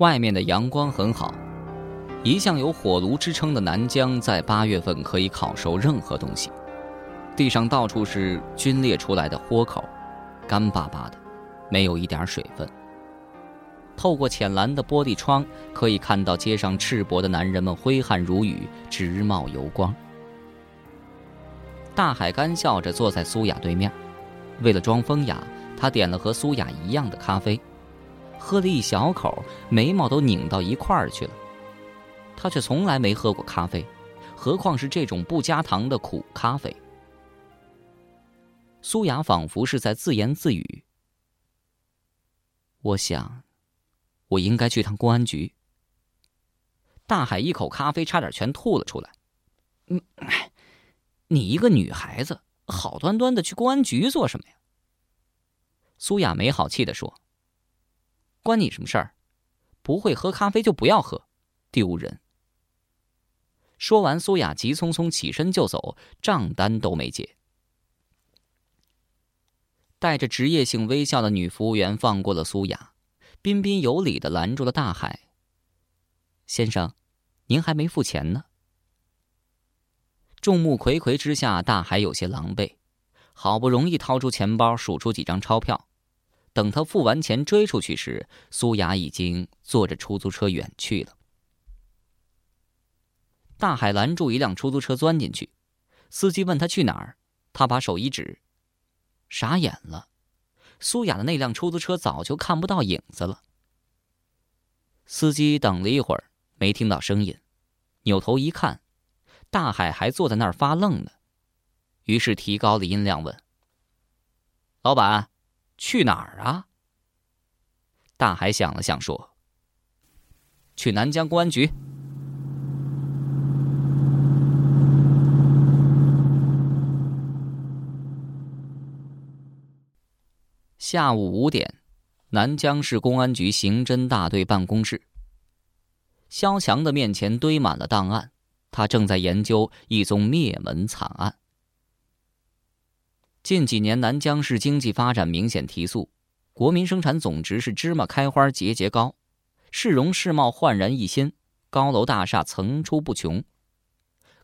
外面的阳光很好，一向有火炉之称的南疆，在八月份可以烤熟任何东西。地上到处是皲裂出来的豁口，干巴巴的，没有一点水分。透过浅蓝的玻璃窗，可以看到街上赤膊的男人们挥汗如雨，直冒油光。大海干笑着坐在苏雅对面，为了装风雅，他点了和苏雅一样的咖啡，喝了一小口，眉毛都拧到一块儿去了。他却从来没喝过咖啡，何况是这种不加糖的苦咖啡。苏雅仿佛是在自言自语：“我想。”我应该去趟公安局。大海一口咖啡差点全吐了出来。嗯，你一个女孩子，好端端的去公安局做什么呀？苏雅没好气的说：“关你什么事儿？不会喝咖啡就不要喝，丢人。”说完，苏雅急匆匆起身就走，账单都没结。带着职业性微笑的女服务员放过了苏雅。彬彬有礼的拦住了大海。先生，您还没付钱呢。众目睽睽之下，大海有些狼狈，好不容易掏出钱包，数出几张钞票。等他付完钱追出去时，苏雅已经坐着出租车远去了。大海拦住一辆出租车，钻进去。司机问他去哪儿，他把手一指，傻眼了。苏雅的那辆出租车早就看不到影子了。司机等了一会儿，没听到声音，扭头一看，大海还坐在那儿发愣呢，于是提高了音量问：“老板，去哪儿啊？”大海想了想说：“去南疆公安局。”下午五点，南江市公安局刑侦大队办公室。肖强的面前堆满了档案，他正在研究一宗灭门惨案。近几年，南江市经济发展明显提速，国民生产总值是芝麻开花节节高，市容市貌焕然一新，高楼大厦层出不穷。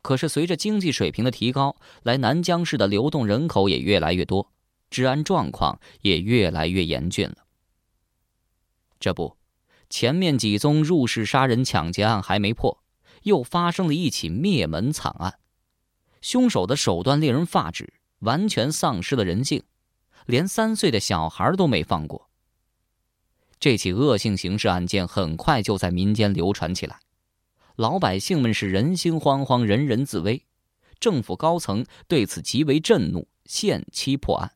可是，随着经济水平的提高，来南江市的流动人口也越来越多。治安状况也越来越严峻了。这不，前面几宗入室杀人抢劫案还没破，又发生了一起灭门惨案。凶手的手段令人发指，完全丧失了人性，连三岁的小孩都没放过。这起恶性刑事案件很快就在民间流传起来，老百姓们是人心惶惶，人人自危。政府高层对此极为震怒，限期破案。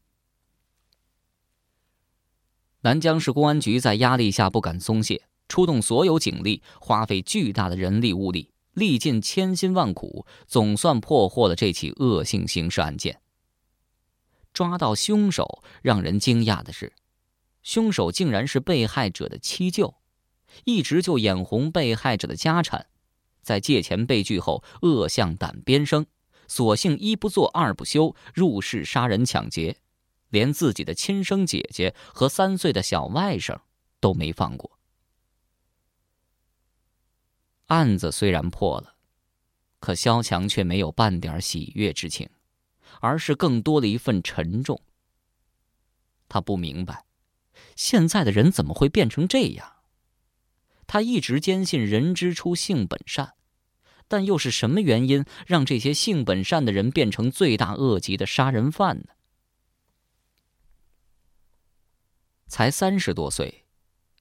南江市公安局在压力下不敢松懈，出动所有警力，花费巨大的人力物力，历尽千辛万苦，总算破获了这起恶性刑事案件。抓到凶手，让人惊讶的是，凶手竟然是被害者的七舅，一直就眼红被害者的家产，在借钱被拒后，恶向胆边生，索性一不做二不休，入室杀人抢劫。连自己的亲生姐姐和三岁的小外甥都没放过。案子虽然破了，可肖强却没有半点喜悦之情，而是更多了一份沉重。他不明白，现在的人怎么会变成这样？他一直坚信人之初性本善，但又是什么原因让这些性本善的人变成罪大恶极的杀人犯呢？才三十多岁，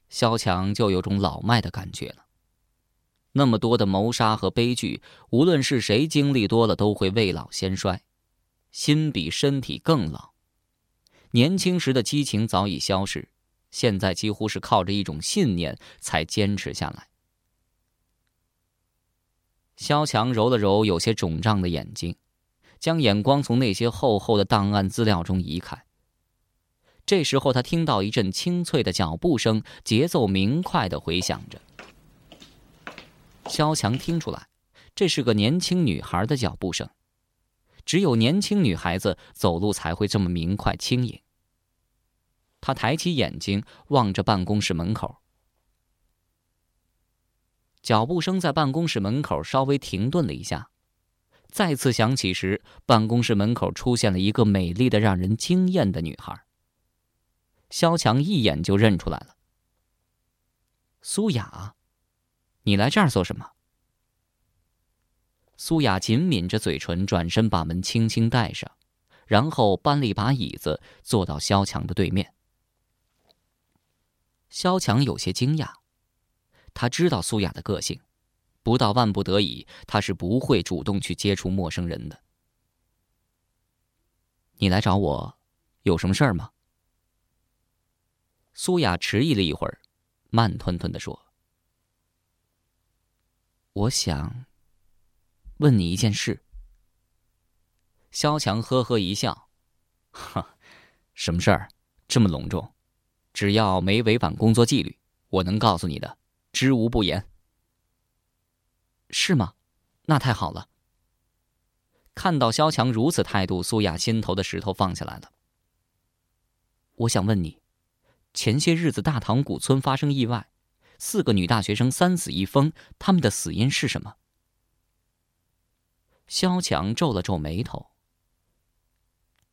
肖强就有种老迈的感觉了。那么多的谋杀和悲剧，无论是谁经历多了，都会未老先衰，心比身体更老。年轻时的激情早已消逝，现在几乎是靠着一种信念才坚持下来。肖强揉了揉有些肿胀的眼睛，将眼光从那些厚厚的档案资料中移开。这时候，他听到一阵清脆的脚步声，节奏明快的回响着。肖强听出来，这是个年轻女孩的脚步声。只有年轻女孩子走路才会这么明快轻盈。他抬起眼睛望着办公室门口。脚步声在办公室门口稍微停顿了一下，再次响起时，办公室门口出现了一个美丽的、让人惊艳的女孩。萧强一眼就认出来了，苏雅，你来这儿做什么？苏雅紧抿着嘴唇，转身把门轻轻带上，然后搬了一把椅子，坐到萧强的对面。萧强有些惊讶，他知道苏雅的个性，不到万不得已，他是不会主动去接触陌生人的。你来找我，有什么事儿吗？苏雅迟疑了一会儿，慢吞吞的说：“我想问你一件事。”萧强呵呵一笑：“哈，什么事儿？这么隆重？只要没违反工作纪律，我能告诉你的，知无不言。”是吗？那太好了。看到萧强如此态度，苏雅心头的石头放下来了。我想问你。前些日子，大塘古村发生意外，四个女大学生三死一疯，他们的死因是什么？萧强皱了皱眉头。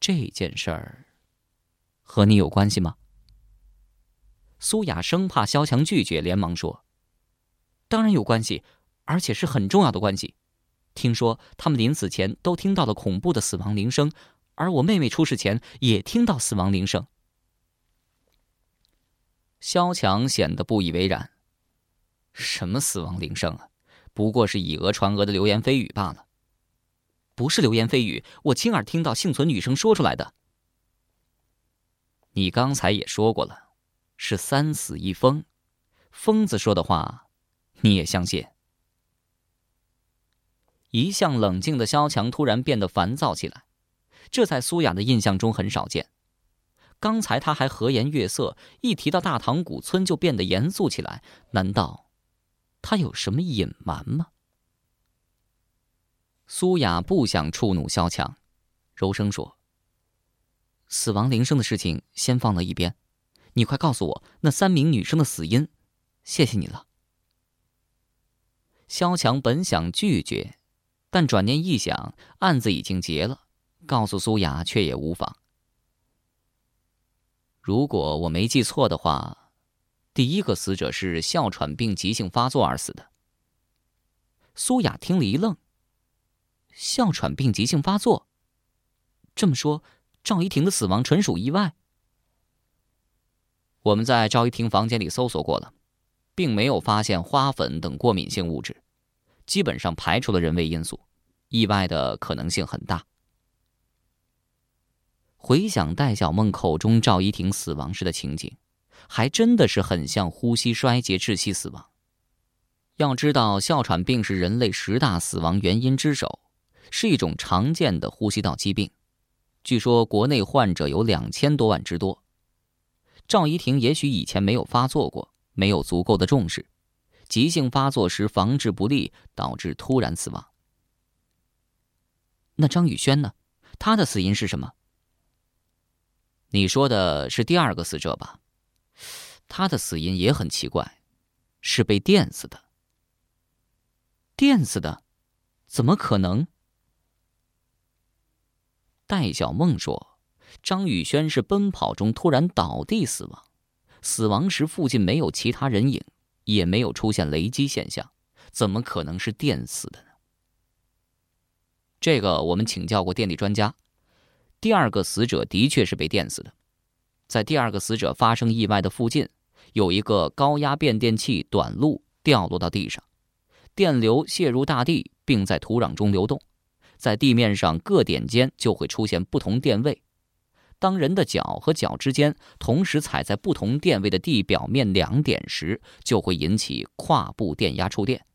这件事儿和你有关系吗？苏雅生怕萧强拒绝，连忙说：“当然有关系，而且是很重要的关系。听说他们临死前都听到了恐怖的死亡铃声，而我妹妹出事前也听到死亡铃声。”萧强显得不以为然：“什么死亡铃声啊？不过是以讹传讹的流言蜚语罢了。不是流言蜚语，我亲耳听到幸存女生说出来的。你刚才也说过了，是三死一疯，疯子说的话，你也相信？”一向冷静的萧强突然变得烦躁起来，这在苏雅的印象中很少见。刚才他还和颜悦色，一提到大唐古村就变得严肃起来。难道他有什么隐瞒吗？苏雅不想触怒萧强，柔声说：“死亡铃声的事情先放到一边，你快告诉我那三名女生的死因。谢谢你了。”萧强本想拒绝，但转念一想，案子已经结了，告诉苏雅却也无妨。如果我没记错的话，第一个死者是哮喘病急性发作而死的。苏雅听了一愣。哮喘病急性发作，这么说，赵一婷的死亡纯属意外。我们在赵一婷房间里搜索过了，并没有发现花粉等过敏性物质，基本上排除了人为因素，意外的可能性很大。回想戴小梦口中赵一婷死亡时的情景，还真的是很像呼吸衰竭窒息死亡。要知道，哮喘病是人类十大死亡原因之首，是一种常见的呼吸道疾病。据说国内患者有两千多万之多。赵怡婷也许以前没有发作过，没有足够的重视，急性发作时防治不力，导致突然死亡。那张宇轩呢？他的死因是什么？你说的是第二个死者吧？他的死因也很奇怪，是被电死的。电死的？怎么可能？戴小梦说：“张宇轩是奔跑中突然倒地死亡，死亡时附近没有其他人影，也没有出现雷击现象，怎么可能是电死的呢？”这个我们请教过电力专家。第二个死者的确是被电死的，在第二个死者发生意外的附近，有一个高压变电器短路掉落到地上，电流泄入大地，并在土壤中流动，在地面上各点间就会出现不同电位。当人的脚和脚之间同时踩在不同电位的地表面两点时，就会引起跨步电压触电。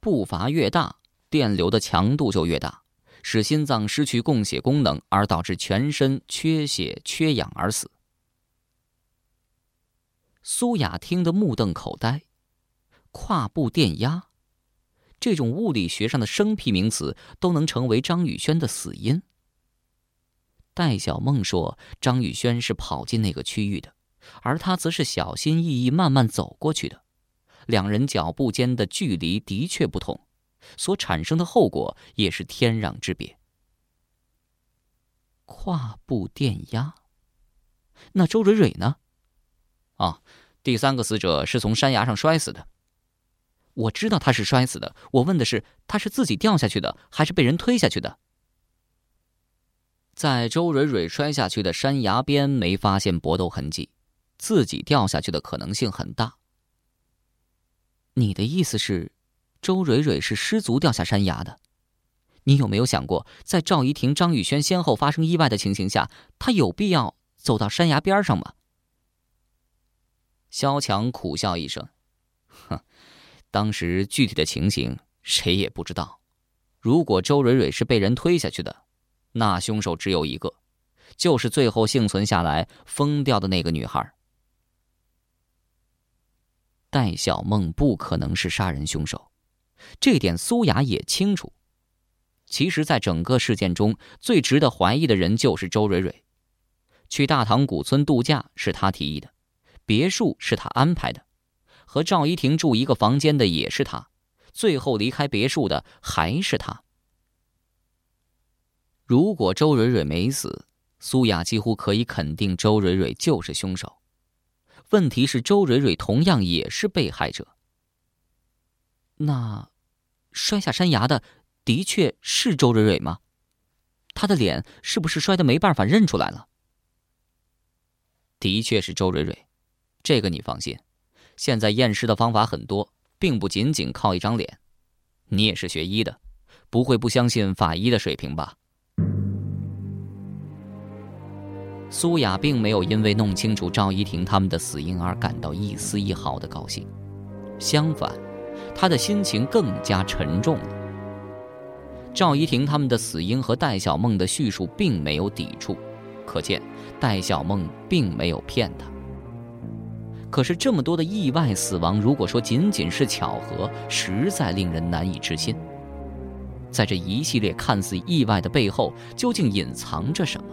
步伐越大，电流的强度就越大。使心脏失去供血功能，而导致全身缺血缺氧而死。苏雅听得目瞪口呆，跨步电压，这种物理学上的生僻名词都能成为张宇轩的死因。戴小梦说：“张宇轩是跑进那个区域的，而他则是小心翼翼慢慢走过去的，两人脚步间的距离的确不同，所产生的后果也是天壤之别。跨步电压。那周蕊蕊呢？啊，第三个死者是从山崖上摔死的。我知道他是摔死的，我问的是他是自己掉下去的，还是被人推下去的？在周蕊蕊摔下去的山崖边没发现搏斗痕迹，自己掉下去的可能性很大。你的意思是，周蕊蕊是失足掉下山崖的？你有没有想过，在赵怡婷、张宇轩先后发生意外的情形下，他有必要走到山崖边上吗？萧强苦笑一声，哼，当时具体的情形谁也不知道。如果周蕊蕊是被人推下去的，那凶手只有一个，就是最后幸存下来疯掉的那个女孩。戴小梦不可能是杀人凶手，这点苏雅也清楚。其实，在整个事件中最值得怀疑的人就是周蕊蕊。去大塘古村度假是他提议的，别墅是他安排的，和赵一婷住一个房间的也是他，最后离开别墅的还是他。如果周蕊蕊没死，苏雅几乎可以肯定周蕊蕊就是凶手。问题是，周蕊蕊同样也是被害者。那，摔下山崖的的确是周蕊蕊吗？她的脸是不是摔得没办法认出来了？的确是周蕊蕊，这个你放心。现在验尸的方法很多，并不仅仅靠一张脸。你也是学医的，不会不相信法医的水平吧？苏雅并没有因为弄清楚赵一婷他们的死因而感到一丝一毫的高兴，相反，她的心情更加沉重了。赵一婷他们的死因和戴小梦的叙述并没有抵触，可见戴小梦并没有骗他。可是这么多的意外死亡，如果说仅仅是巧合，实在令人难以置信。在这一系列看似意外的背后，究竟隐藏着什么？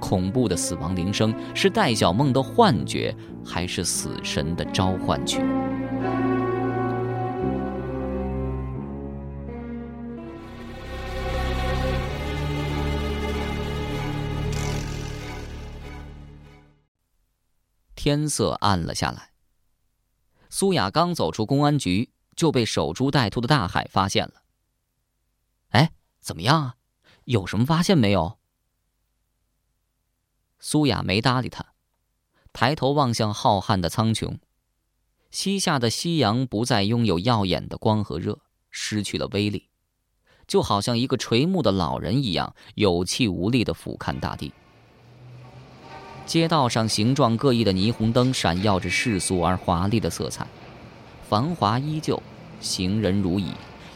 恐怖的死亡铃声是戴小梦的幻觉，还是死神的召唤曲？天色暗了下来。苏雅刚走出公安局，就被守株待兔的大海发现了。哎，怎么样啊？有什么发现没有？苏雅没搭理他，抬头望向浩瀚的苍穹。西下的夕阳不再拥有耀眼的光和热，失去了威力，就好像一个垂暮的老人一样，有气无力的俯瞰大地。街道上形状各异的霓虹灯闪耀着世俗而华丽的色彩，繁华依旧，行人如蚁，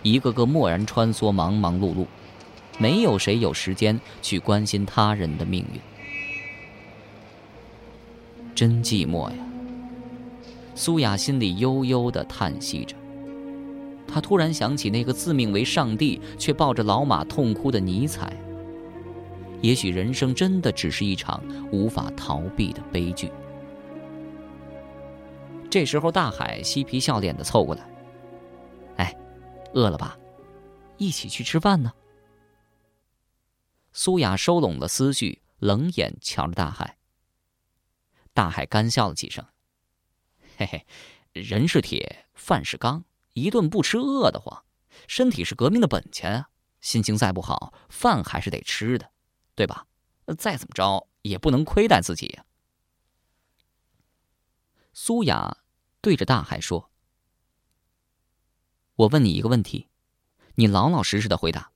一个个漠然穿梭，忙忙碌碌，没有谁有时间去关心他人的命运。真寂寞呀！苏雅心里悠悠的叹息着。她突然想起那个自命为上帝却抱着老马痛哭的尼采。也许人生真的只是一场无法逃避的悲剧。这时候，大海嬉皮笑脸的凑过来：“哎，饿了吧？一起去吃饭呢。”苏雅收拢了思绪，冷眼瞧着大海。大海干笑了几声，嘿嘿，人是铁，饭是钢，一顿不吃饿得慌。身体是革命的本钱啊，心情再不好，饭还是得吃的，对吧？再怎么着也不能亏待自己呀。苏雅对着大海说：“我问你一个问题，你老老实实的回答。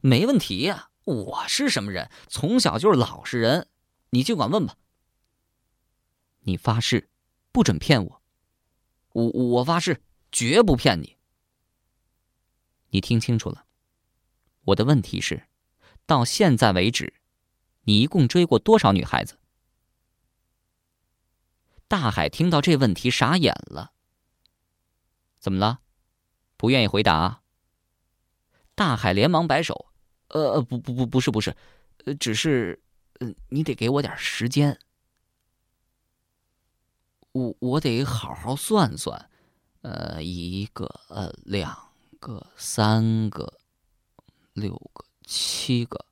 没问题呀，我是什么人？从小就是老实人，你尽管问吧。”你发誓，不准骗我。我我发誓，绝不骗你。你听清楚了，我的问题是，到现在为止，你一共追过多少女孩子？大海听到这问题傻眼了。怎么了？不愿意回答？大海连忙摆手：“呃，不不不，不是不是，呃，只是，呃，你得给我点时间。”我我得好好算算，呃，一个，呃，两个，三个，六个，七个。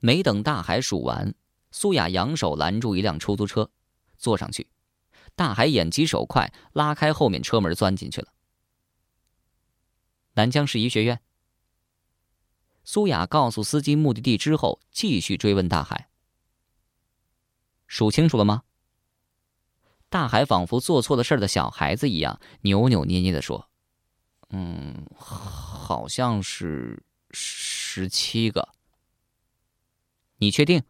没等大海数完，苏雅扬手拦住一辆出租车，坐上去。大海眼疾手快，拉开后面车门，钻进去了。南江市医学院。苏雅告诉司机目的地之后，继续追问大海：“数清楚了吗？”大海仿佛做错了事的小孩子一样，扭扭捏捏的说：“嗯，好像是十七个。你确定？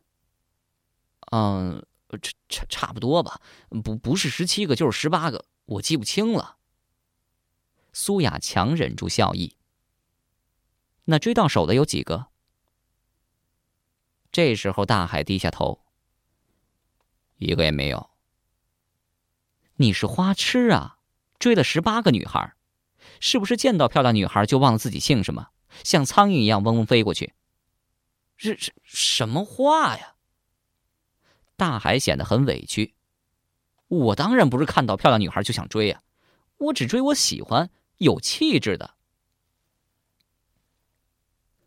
嗯，差差差不多吧，不不是十七个就是十八个，我记不清了。”苏雅强忍住笑意。那追到手的有几个？这时候，大海低下头，一个也没有。你是花痴啊！追了十八个女孩，是不是见到漂亮女孩就忘了自己姓什么，像苍蝇一样嗡嗡飞过去？这这什么话呀？大海显得很委屈。我当然不是看到漂亮女孩就想追呀，我只追我喜欢、有气质的。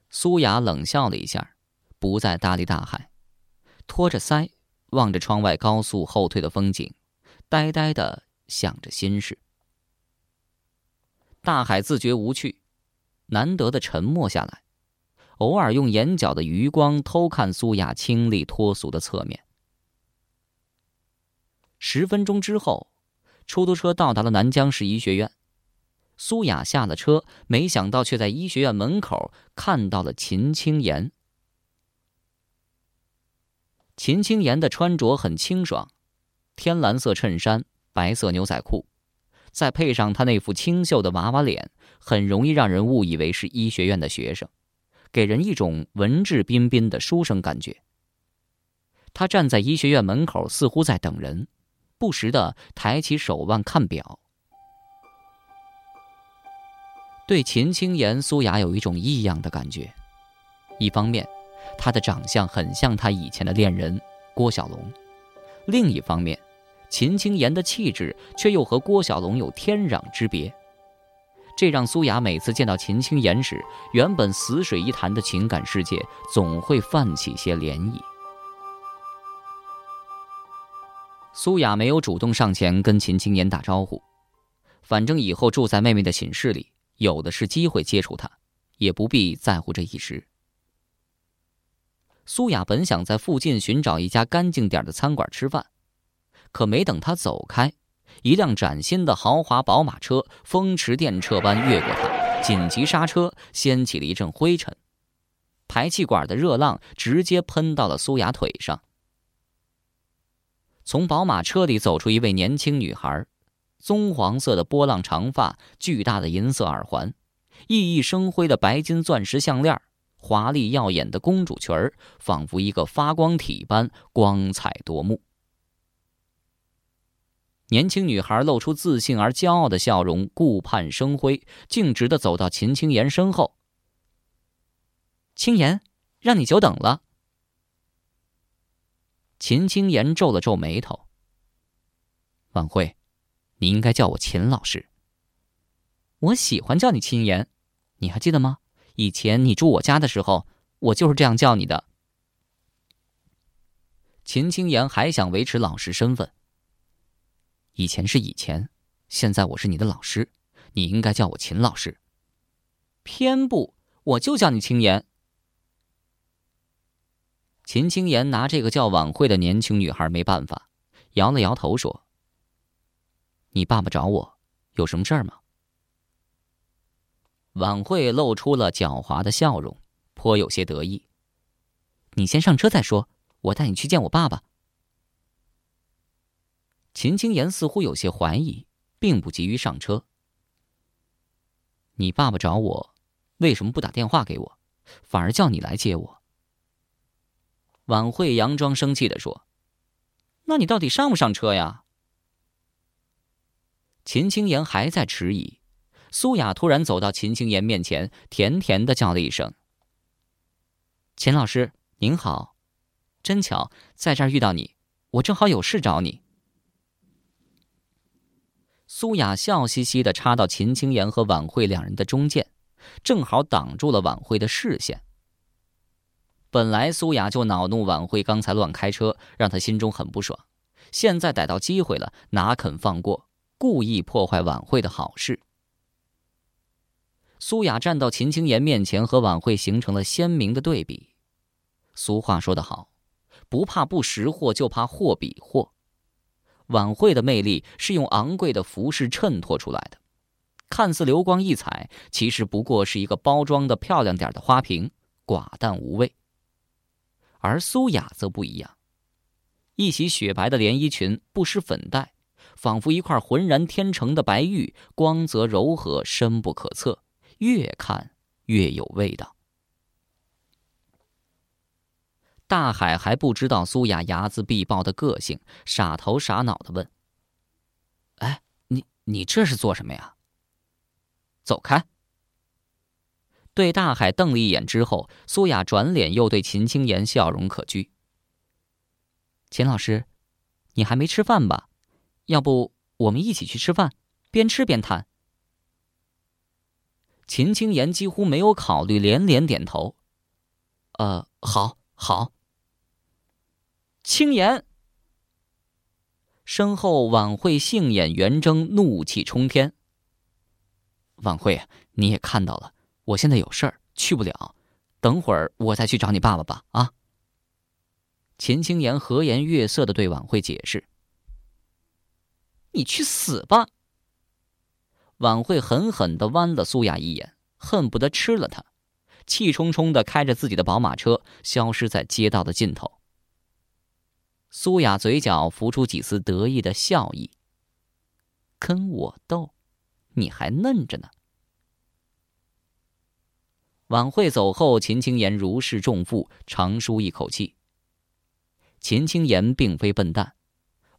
苏雅冷笑了一下，不再搭理大海，托着腮望着窗外高速后退的风景。呆呆的想着心事，大海自觉无趣，难得的沉默下来，偶尔用眼角的余光偷看苏雅清丽脱俗的侧面。十分钟之后，出租车到达了南江市医学院，苏雅下了车，没想到却在医学院门口看到了秦青言。秦青言的穿着很清爽。天蓝色衬衫，白色牛仔裤，再配上他那副清秀的娃娃脸，很容易让人误以为是医学院的学生，给人一种文质彬彬的书生感觉。他站在医学院门口，似乎在等人，不时的抬起手腕看表。对秦青言、苏雅有一种异样的感觉，一方面，他的长相很像他以前的恋人郭小龙，另一方面。秦青言的气质却又和郭小龙有天壤之别，这让苏雅每次见到秦青言时，原本死水一潭的情感世界总会泛起些涟漪。苏雅没有主动上前跟秦青言打招呼，反正以后住在妹妹的寝室里，有的是机会接触她，也不必在乎这一时。苏雅本想在附近寻找一家干净点的餐馆吃饭。可没等他走开，一辆崭新的豪华宝马车风驰电掣般越过他，紧急刹车，掀起了一阵灰尘，排气管的热浪直接喷到了苏雅腿上。从宝马车里走出一位年轻女孩，棕黄色的波浪长发，巨大的银色耳环，熠熠生辉的白金钻石项链，华丽耀眼的公主裙儿，仿佛一个发光体般光彩夺目。年轻女孩露出自信而骄傲的笑容，顾盼生辉，径直的走到秦青言身后。青言，让你久等了。秦青言皱了皱眉头。晚会，你应该叫我秦老师。我喜欢叫你青言，你还记得吗？以前你住我家的时候，我就是这样叫你的。秦青言还想维持老师身份。以前是以前，现在我是你的老师，你应该叫我秦老师。偏不，我就叫你青言。秦青言拿这个叫晚会的年轻女孩没办法，摇了摇头说：“你爸爸找我，有什么事儿吗？”晚会露出了狡猾的笑容，颇有些得意。你先上车再说，我带你去见我爸爸。秦青言似乎有些怀疑，并不急于上车。你爸爸找我，为什么不打电话给我，反而叫你来接我？晚会佯装生气的说：“那你到底上不上车呀？”秦青言还在迟疑，苏雅突然走到秦青言面前，甜甜的叫了一声：“秦老师您好，真巧在这儿遇到你，我正好有事找你。”苏雅笑嘻嘻的插到秦青言和晚会两人的中间，正好挡住了晚会的视线。本来苏雅就恼怒晚会刚才乱开车，让她心中很不爽。现在逮到机会了，哪肯放过？故意破坏晚会的好事。苏雅站到秦青言面前，和晚会形成了鲜明的对比。俗话说得好，不怕不识货，就怕货比货。晚会的魅力是用昂贵的服饰衬托出来的，看似流光溢彩，其实不过是一个包装的漂亮点的花瓶，寡淡无味。而苏雅则不一样，一袭雪白的连衣裙，不施粉黛，仿佛一块浑然天成的白玉，光泽柔和，深不可测，越看越有味道。大海还不知道苏雅睚眦必报的个性，傻头傻脑的问：“哎，你你这是做什么呀？”走开。对大海瞪了一眼之后，苏雅转脸又对秦青言笑容可掬。秦老师，你还没吃饭吧？要不我们一起去吃饭，边吃边谈。秦青言几乎没有考虑，连连点头。呃，好，好。青岩，身后晚会杏眼圆睁，怒气冲天。晚会，你也看到了。我现在有事儿去不了，等会儿我再去找你爸爸吧。啊！秦青言和颜悦色的对晚会解释：“你去死吧！”晚会狠狠的剜了苏雅一眼，恨不得吃了她，气冲冲的开着自己的宝马车消失在街道的尽头。苏雅嘴角浮出几丝得意的笑意：“跟我斗，你还嫩着呢。”晚会走后，秦青言如释重负，长舒一口气。秦青言并非笨蛋，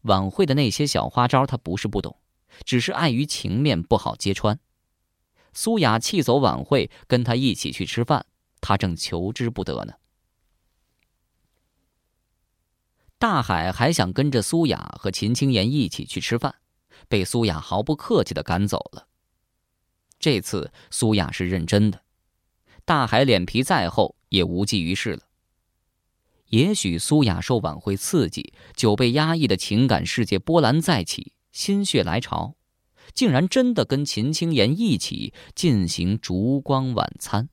晚会的那些小花招他不是不懂，只是碍于情面不好揭穿。苏雅气走晚会，跟他一起去吃饭，他正求之不得呢。大海还想跟着苏雅和秦青言一起去吃饭，被苏雅毫不客气的赶走了。这次苏雅是认真的。大海脸皮再厚，也无济于事了。也许苏雅受晚会刺激，久被压抑的情感世界波澜再起，心血来潮，竟然真的跟秦青言一起进行烛光晚餐。